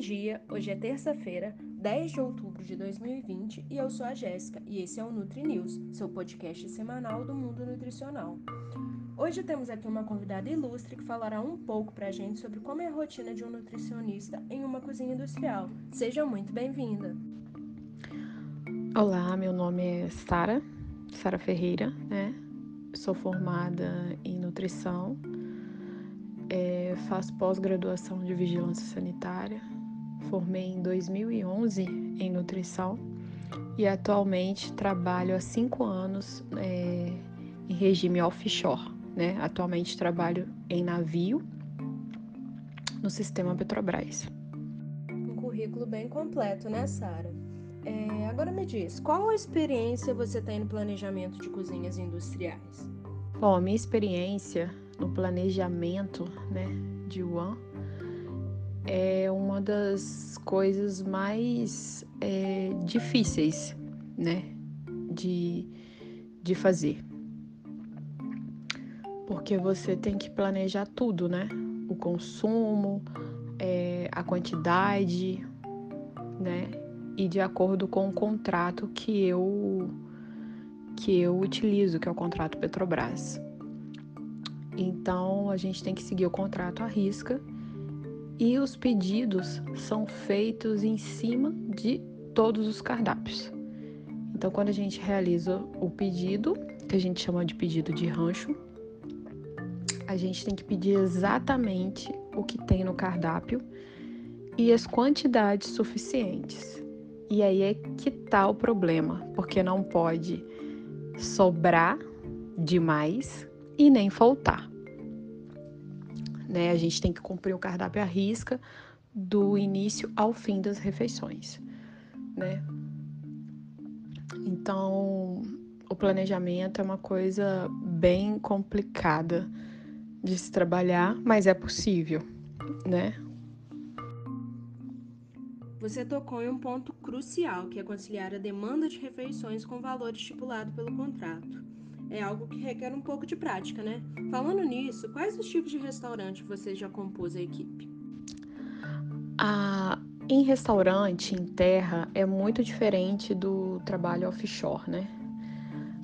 dia, hoje é terça-feira, 10 de outubro de 2020 e eu sou a Jéssica e esse é o Nutri News, seu podcast semanal do mundo nutricional. Hoje temos aqui uma convidada ilustre que falará um pouco pra gente sobre como é a rotina de um nutricionista em uma cozinha industrial. Seja muito bem-vinda! Olá, meu nome é Sara, Sara Ferreira, né? Sou formada em nutrição é, faço pós-graduação de vigilância sanitária, formei em 2011 em nutrição e atualmente trabalho há cinco anos é, em regime offshore. Né? Atualmente trabalho em navio no sistema Petrobras. Um currículo bem completo, né, Sara? É, agora me diz, qual a experiência você tem no planejamento de cozinhas industriais? Bom, a minha experiência no planejamento né, de One é uma das coisas mais é, difíceis né, de, de fazer. Porque você tem que planejar tudo, né? O consumo, é, a quantidade, né? E de acordo com o contrato que eu que eu utilizo, que é o contrato Petrobras. Então a gente tem que seguir o contrato à risca e os pedidos são feitos em cima de todos os cardápios. Então quando a gente realiza o pedido, que a gente chama de pedido de rancho, a gente tem que pedir exatamente o que tem no cardápio e as quantidades suficientes. E aí é que tá o problema, porque não pode sobrar demais e nem faltar. Né? A gente tem que cumprir o cardápio à risca do início ao fim das refeições, né? Então, o planejamento é uma coisa bem complicada de se trabalhar, mas é possível, né? Você tocou em um ponto crucial, que é conciliar a demanda de refeições com o valor estipulado pelo contrato é algo que requer um pouco de prática, né? Falando nisso, quais os tipos de restaurante você já compôs a equipe? Ah, em restaurante, em terra, é muito diferente do trabalho offshore, né?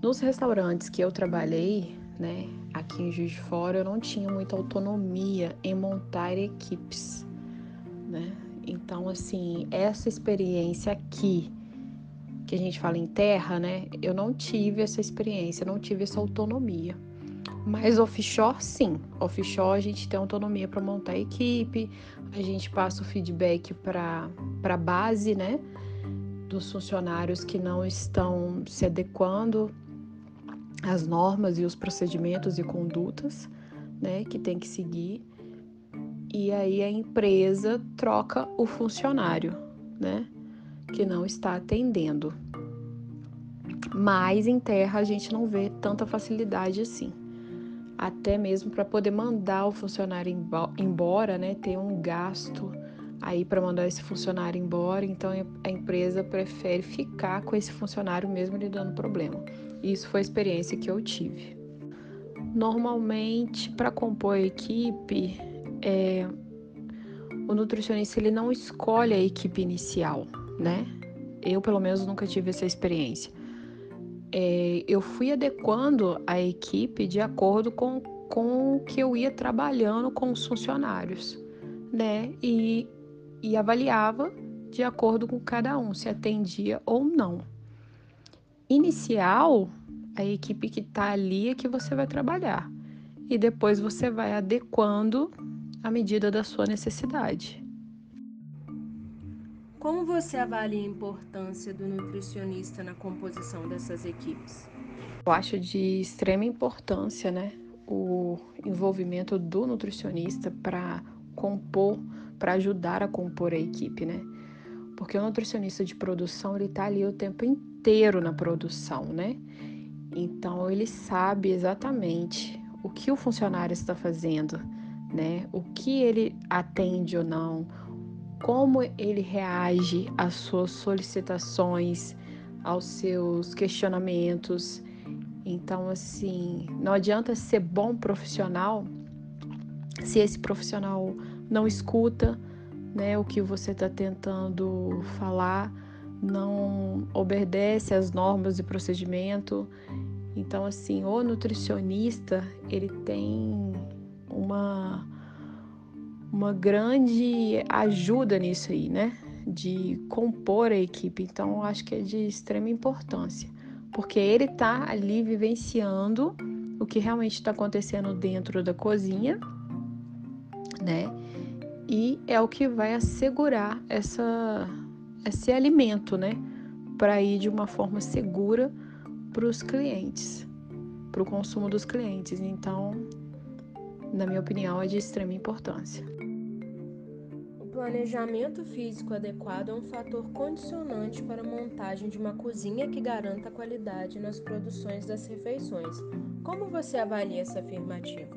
Nos restaurantes que eu trabalhei, né, aqui em Juiz de Fora, eu não tinha muita autonomia em montar equipes, né? Então, assim, essa experiência aqui que a gente fala em terra, né? Eu não tive essa experiência, não tive essa autonomia. Mas offshore, sim. Offshore a gente tem autonomia para montar a equipe, a gente passa o feedback para a base, né? Dos funcionários que não estão se adequando às normas e os procedimentos e condutas, né? Que tem que seguir. E aí a empresa troca o funcionário, né? Que não está atendendo. Mas em terra a gente não vê tanta facilidade assim. Até mesmo para poder mandar o funcionário embora, né, ter um gasto aí para mandar esse funcionário embora, então a empresa prefere ficar com esse funcionário mesmo lhe dando problema. Isso foi a experiência que eu tive. Normalmente, para compor a equipe, é, o nutricionista ele não escolhe a equipe inicial, né? Eu, pelo menos, nunca tive essa experiência. É, eu fui adequando a equipe de acordo com, com o que eu ia trabalhando com os funcionários, né? E, e avaliava de acordo com cada um, se atendia ou não. Inicial, a equipe que está ali é que você vai trabalhar. E depois você vai adequando à medida da sua necessidade. Como você avalia a importância do nutricionista na composição dessas equipes? Eu acho de extrema importância, né, o envolvimento do nutricionista para compor, para ajudar a compor a equipe, né? Porque o nutricionista de produção, ele tá ali o tempo inteiro na produção, né? Então ele sabe exatamente o que o funcionário está fazendo, né? O que ele atende ou não, como ele reage às suas solicitações, aos seus questionamentos. Então, assim, não adianta ser bom profissional se esse profissional não escuta, né, o que você está tentando falar não obedece às normas de procedimento. Então, assim, o nutricionista ele tem uma uma grande ajuda nisso aí, né? De compor a equipe. Então, acho que é de extrema importância, porque ele está ali vivenciando o que realmente está acontecendo dentro da cozinha, né? E é o que vai assegurar essa, esse alimento, né? Para ir de uma forma segura para os clientes, para o consumo dos clientes. Então, na minha opinião, é de extrema importância. O planejamento físico adequado é um fator condicionante para a montagem de uma cozinha que garanta a qualidade nas produções das refeições. Como você avalia essa afirmativa?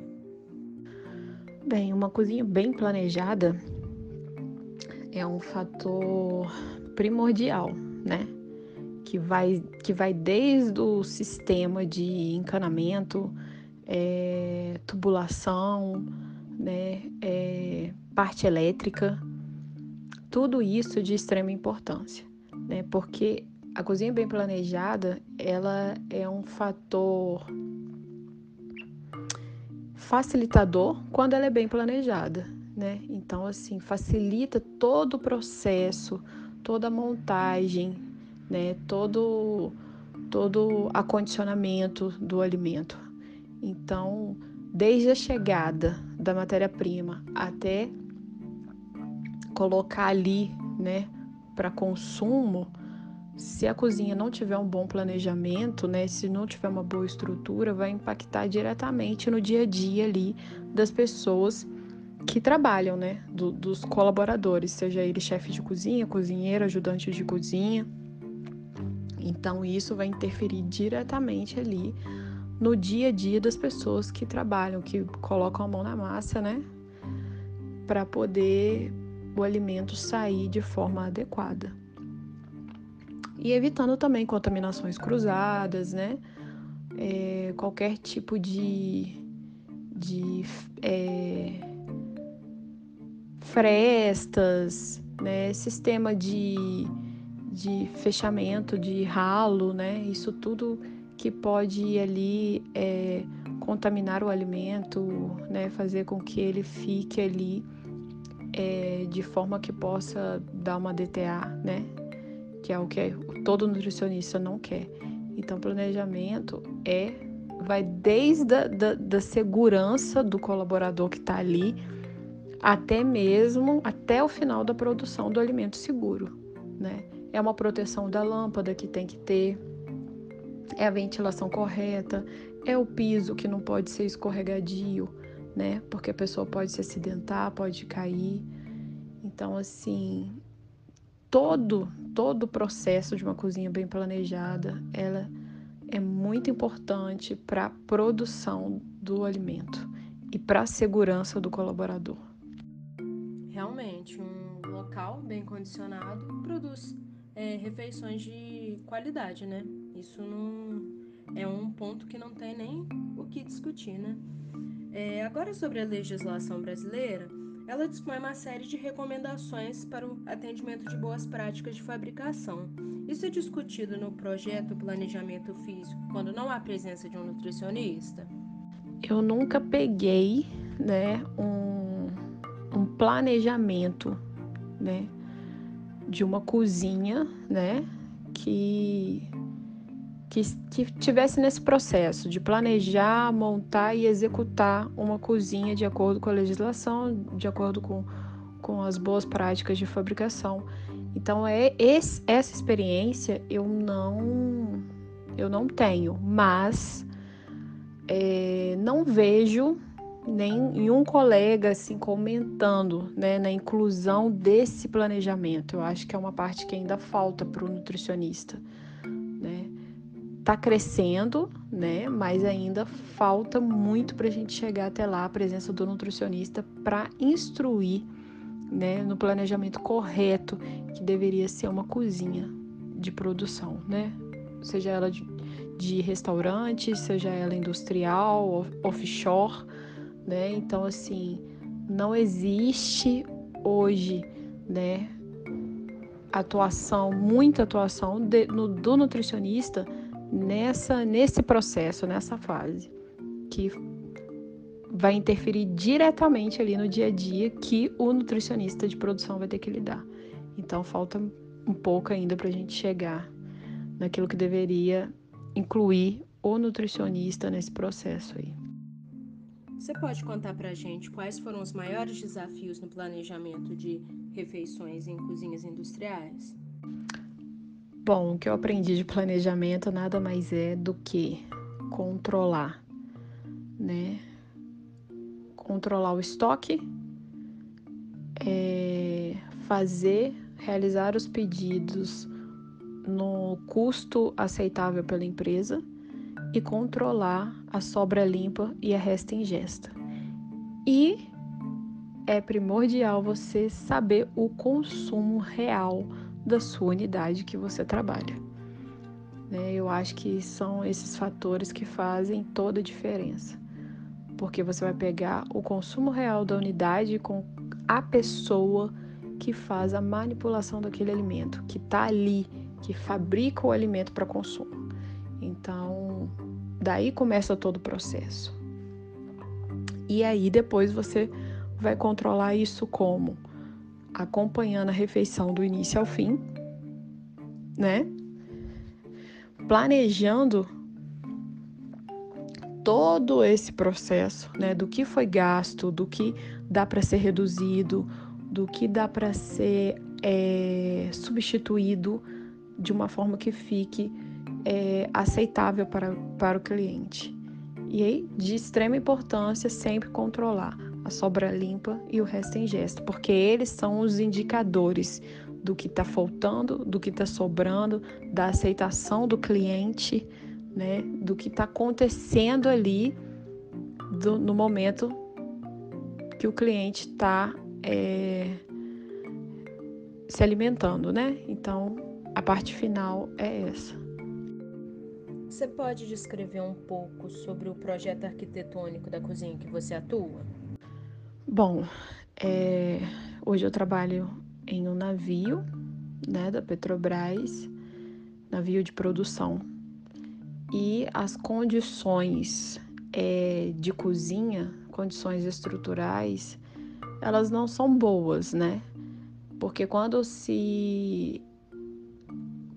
Bem, uma cozinha bem planejada é um fator primordial, né? Que vai, que vai desde o sistema de encanamento, é, tubulação, né, é, parte elétrica, tudo isso de extrema importância, né, porque a cozinha bem planejada, ela é um fator facilitador quando ela é bem planejada, né? Então, assim, facilita todo o processo, toda a montagem, né? Todo, todo acondicionamento do alimento. Então, desde a chegada da matéria-prima até colocar ali, né, para consumo, se a cozinha não tiver um bom planejamento, né, se não tiver uma boa estrutura, vai impactar diretamente no dia a dia ali das pessoas que trabalham, né, do, dos colaboradores, seja ele chefe de cozinha, cozinheiro, ajudante de cozinha. Então isso vai interferir diretamente ali no dia a dia das pessoas que trabalham, que colocam a mão na massa, né? Para poder o alimento sair de forma adequada. E evitando também contaminações cruzadas, né? É, qualquer tipo de, de é, frestas, né? Sistema de, de fechamento de ralo, né? Isso tudo que pode ali é, contaminar o alimento, né, fazer com que ele fique ali é, de forma que possa dar uma DTA, né, que é o que todo nutricionista não quer. Então, planejamento é vai desde a da, da segurança do colaborador que está ali até mesmo até o final da produção do alimento seguro, né? É uma proteção da lâmpada que tem que ter, é a ventilação correta, é o piso que não pode ser escorregadio, né? Porque a pessoa pode se acidentar, pode cair. Então, assim, todo todo o processo de uma cozinha bem planejada, ela é muito importante para a produção do alimento e para a segurança do colaborador. Realmente, um local bem condicionado produz é, refeições de qualidade, né? Isso não é um ponto que não tem nem o que discutir, né? É, agora sobre a legislação brasileira, ela dispõe uma série de recomendações para o atendimento de boas práticas de fabricação. Isso é discutido no projeto Planejamento Físico, quando não há presença de um nutricionista? Eu nunca peguei, né, um, um planejamento, né, de uma cozinha, né, que que, que tivesse nesse processo de planejar, montar e executar uma cozinha de acordo com a legislação, de acordo com, com as boas práticas de fabricação. Então é esse, essa experiência eu não eu não tenho, mas é, não vejo nenhum colega assim comentando né, na inclusão desse planejamento. Eu acho que é uma parte que ainda falta para o nutricionista está crescendo, né? Mas ainda falta muito para a gente chegar até lá, a presença do nutricionista para instruir, né, no planejamento correto que deveria ser uma cozinha de produção, né? Seja ela de, de restaurante, seja ela industrial, offshore, né? Então assim, não existe hoje né, atuação, muita atuação de, no, do nutricionista nessa nesse processo, nessa fase, que vai interferir diretamente ali no dia a dia que o nutricionista de produção vai ter que lidar. Então falta um pouco ainda para a gente chegar naquilo que deveria incluir o nutricionista nesse processo aí. Você pode contar para a gente quais foram os maiores desafios no planejamento de refeições em cozinhas industriais? Bom, o que eu aprendi de planejamento nada mais é do que controlar, né? Controlar o estoque, é, fazer, realizar os pedidos no custo aceitável pela empresa e controlar a sobra limpa e a resta ingesta. E é primordial você saber o consumo real da sua unidade que você trabalha. Né? Eu acho que são esses fatores que fazem toda a diferença, porque você vai pegar o consumo real da unidade com a pessoa que faz a manipulação daquele alimento, que está ali, que fabrica o alimento para consumo. Então, daí começa todo o processo. E aí depois você vai controlar isso como? Acompanhando a refeição do início ao fim, né? Planejando todo esse processo, né, do que foi gasto, do que dá para ser reduzido, do que dá para ser é, substituído de uma forma que fique é, aceitável para, para o cliente. E aí, de extrema importância, sempre controlar a sobra limpa e o resto em gesto, porque eles são os indicadores do que está faltando, do que está sobrando, da aceitação do cliente, né, do que está acontecendo ali do, no momento que o cliente está é, se alimentando, né? Então, a parte final é essa. Você pode descrever um pouco sobre o projeto arquitetônico da cozinha que você atua? Bom, é, hoje eu trabalho em um navio né, da Petrobras, navio de produção. E as condições é, de cozinha, condições estruturais, elas não são boas, né? Porque quando se.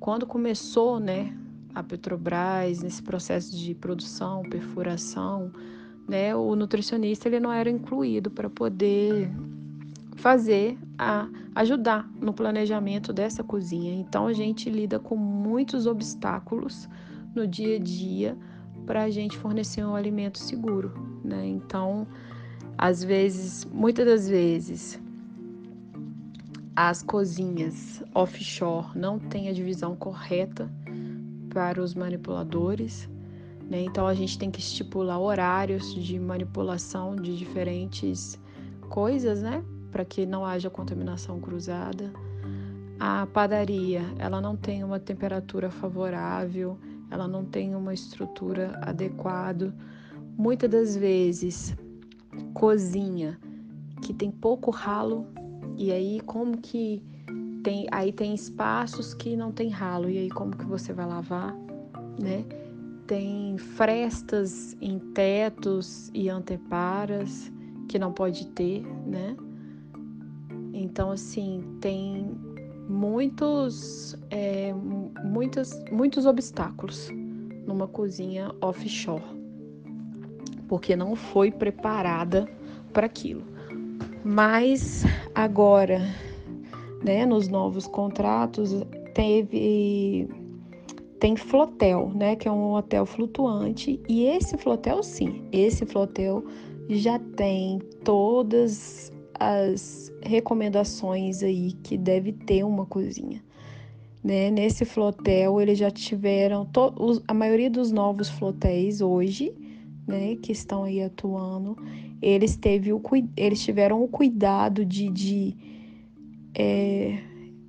Quando começou, né, a Petrobras nesse processo de produção, perfuração, né, o nutricionista ele não era incluído para poder fazer a ajudar no planejamento dessa cozinha. Então a gente lida com muitos obstáculos no dia a dia para a gente fornecer um alimento seguro, né? Então, às vezes, muitas das vezes, as cozinhas offshore não têm a divisão correta para os manipuladores. Né? Então a gente tem que estipular horários de manipulação de diferentes coisas, né? Para que não haja contaminação cruzada. A padaria, ela não tem uma temperatura favorável, ela não tem uma estrutura adequada. Muitas das vezes, cozinha que tem pouco ralo, e aí como que tem, aí tem espaços que não tem ralo, e aí como que você vai lavar, né? Tem frestas em tetos e anteparas que não pode ter, né? Então, assim, tem muitos, é, muitos, muitos obstáculos numa cozinha offshore, porque não foi preparada para aquilo. Mas agora né, nos novos contratos, teve tem flotel, né, que é um hotel flutuante, e esse flotel sim, esse flotel já tem todas as recomendações aí que deve ter uma cozinha. Né? Nesse flotel eles já tiveram to, a maioria dos novos flotéis hoje, né, que estão aí atuando, eles teve o eles tiveram o cuidado de, de é,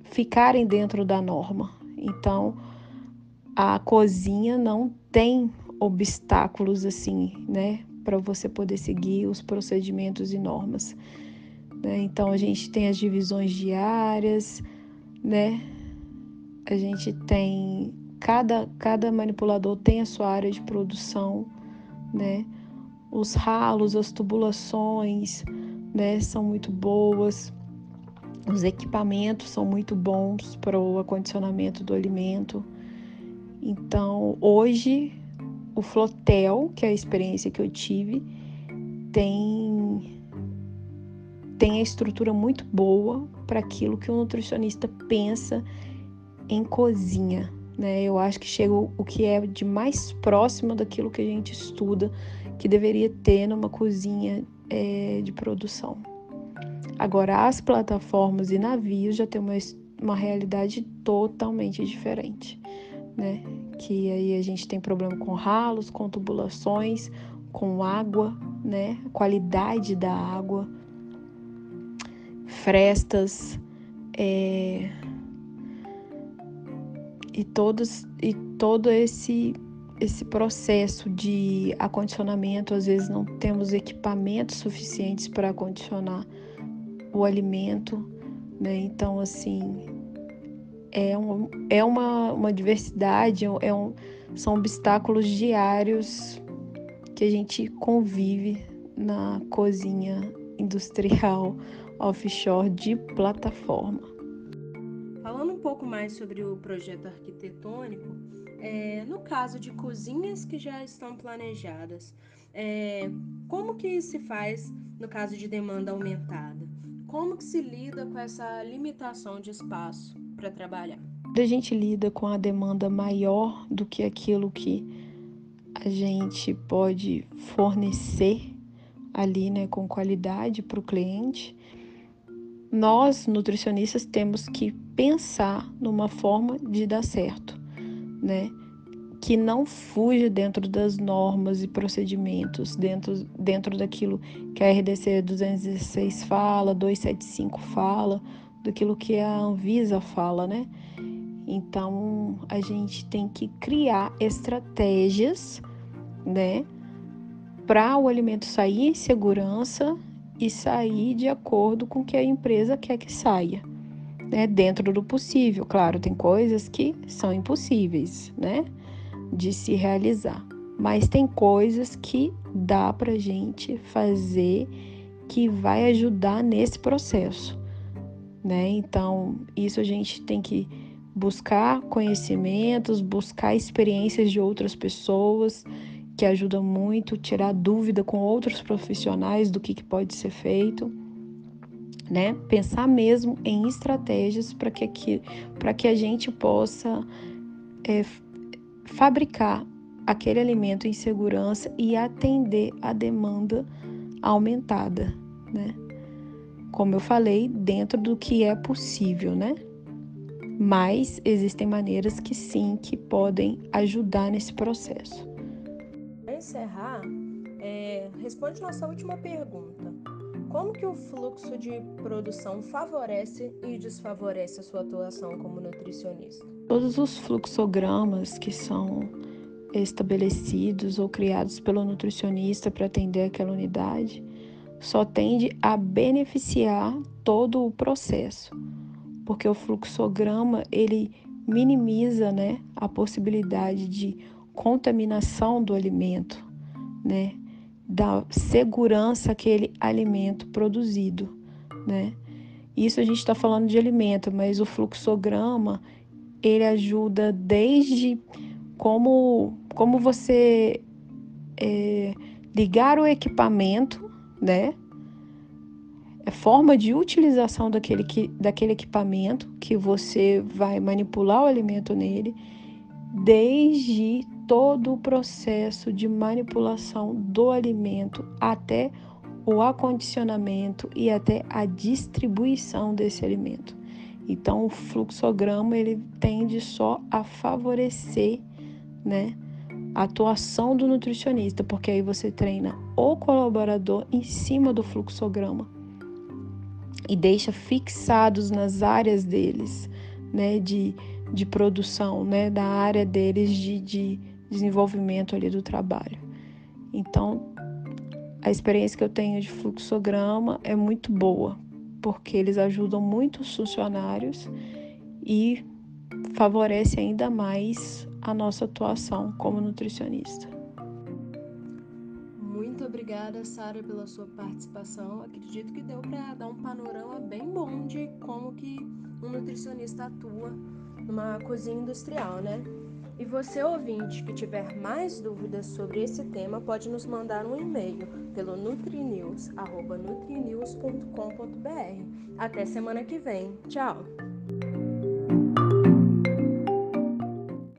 ficarem dentro da norma. Então, a cozinha não tem obstáculos assim, né, para você poder seguir os procedimentos e normas. Né? Então a gente tem as divisões diárias, né? A gente tem cada, cada manipulador tem a sua área de produção, né? Os ralos, as tubulações, né, são muito boas. Os equipamentos são muito bons para o acondicionamento do alimento. Então, hoje, o Flotel, que é a experiência que eu tive, tem, tem a estrutura muito boa para aquilo que o nutricionista pensa em cozinha. Né? Eu acho que chega o que é de mais próximo daquilo que a gente estuda, que deveria ter numa cozinha é, de produção. Agora, as plataformas e navios já tem uma, uma realidade totalmente diferente, né? Que aí a gente tem problema com ralos, com tubulações, com água, né? Qualidade da água, frestas, é... e todos e todo esse esse processo de acondicionamento, às vezes não temos equipamentos suficientes para acondicionar o alimento, né? Então, assim, é, um, é uma, uma diversidade, é um, são obstáculos diários que a gente convive na cozinha industrial offshore de plataforma. Falando um pouco mais sobre o projeto arquitetônico, é, no caso de cozinhas que já estão planejadas, é, como que se faz no caso de demanda aumentada? Como que se lida com essa limitação de espaço para trabalhar? A gente lida com a demanda maior do que aquilo que a gente pode fornecer ali, né, com qualidade para o cliente. Nós, nutricionistas, temos que pensar numa forma de dar certo, né? que não fuja dentro das normas e procedimentos, dentro, dentro daquilo que a RDC 216 fala, 275 fala, daquilo que a Anvisa fala, né? Então, a gente tem que criar estratégias, né, para o alimento sair em segurança e sair de acordo com o que a empresa quer que saia, né, dentro do possível. Claro, tem coisas que são impossíveis, né? de se realizar. Mas tem coisas que dá para gente fazer que vai ajudar nesse processo, né? Então, isso a gente tem que buscar conhecimentos, buscar experiências de outras pessoas, que ajuda muito, tirar dúvida com outros profissionais do que, que pode ser feito, né? Pensar mesmo em estratégias para que, que, que a gente possa é, fabricar aquele alimento em segurança e atender a demanda aumentada, né? Como eu falei, dentro do que é possível, né? Mas existem maneiras que sim, que podem ajudar nesse processo. Para encerrar, é, responde nossa última pergunta. Como que o fluxo de produção favorece e desfavorece a sua atuação como nutricionista? Todos os fluxogramas que são estabelecidos ou criados pelo nutricionista para atender aquela unidade só tende a beneficiar todo o processo, porque o fluxograma ele minimiza, né, a possibilidade de contaminação do alimento, né? da segurança aquele alimento produzido, né? Isso a gente está falando de alimento, mas o fluxograma ele ajuda desde como como você é, ligar o equipamento, né? A forma de utilização daquele, que, daquele equipamento que você vai manipular o alimento nele, desde todo o processo de manipulação do alimento até o acondicionamento e até a distribuição desse alimento. Então, o fluxograma ele tende só a favorecer, né, a atuação do nutricionista, porque aí você treina o colaborador em cima do fluxograma e deixa fixados nas áreas deles, né, de, de produção, né, da área deles de, de desenvolvimento ali do trabalho. Então, a experiência que eu tenho de fluxograma é muito boa, porque eles ajudam muito os funcionários e favorece ainda mais a nossa atuação como nutricionista. Muito obrigada, Sara, pela sua participação. Acredito que deu para dar um panorama bem bom de como que um nutricionista atua numa cozinha industrial, né? E você, ouvinte, que tiver mais dúvidas sobre esse tema, pode nos mandar um e-mail pelo nutrinews.nutrinews.com.br. Até semana que vem. Tchau!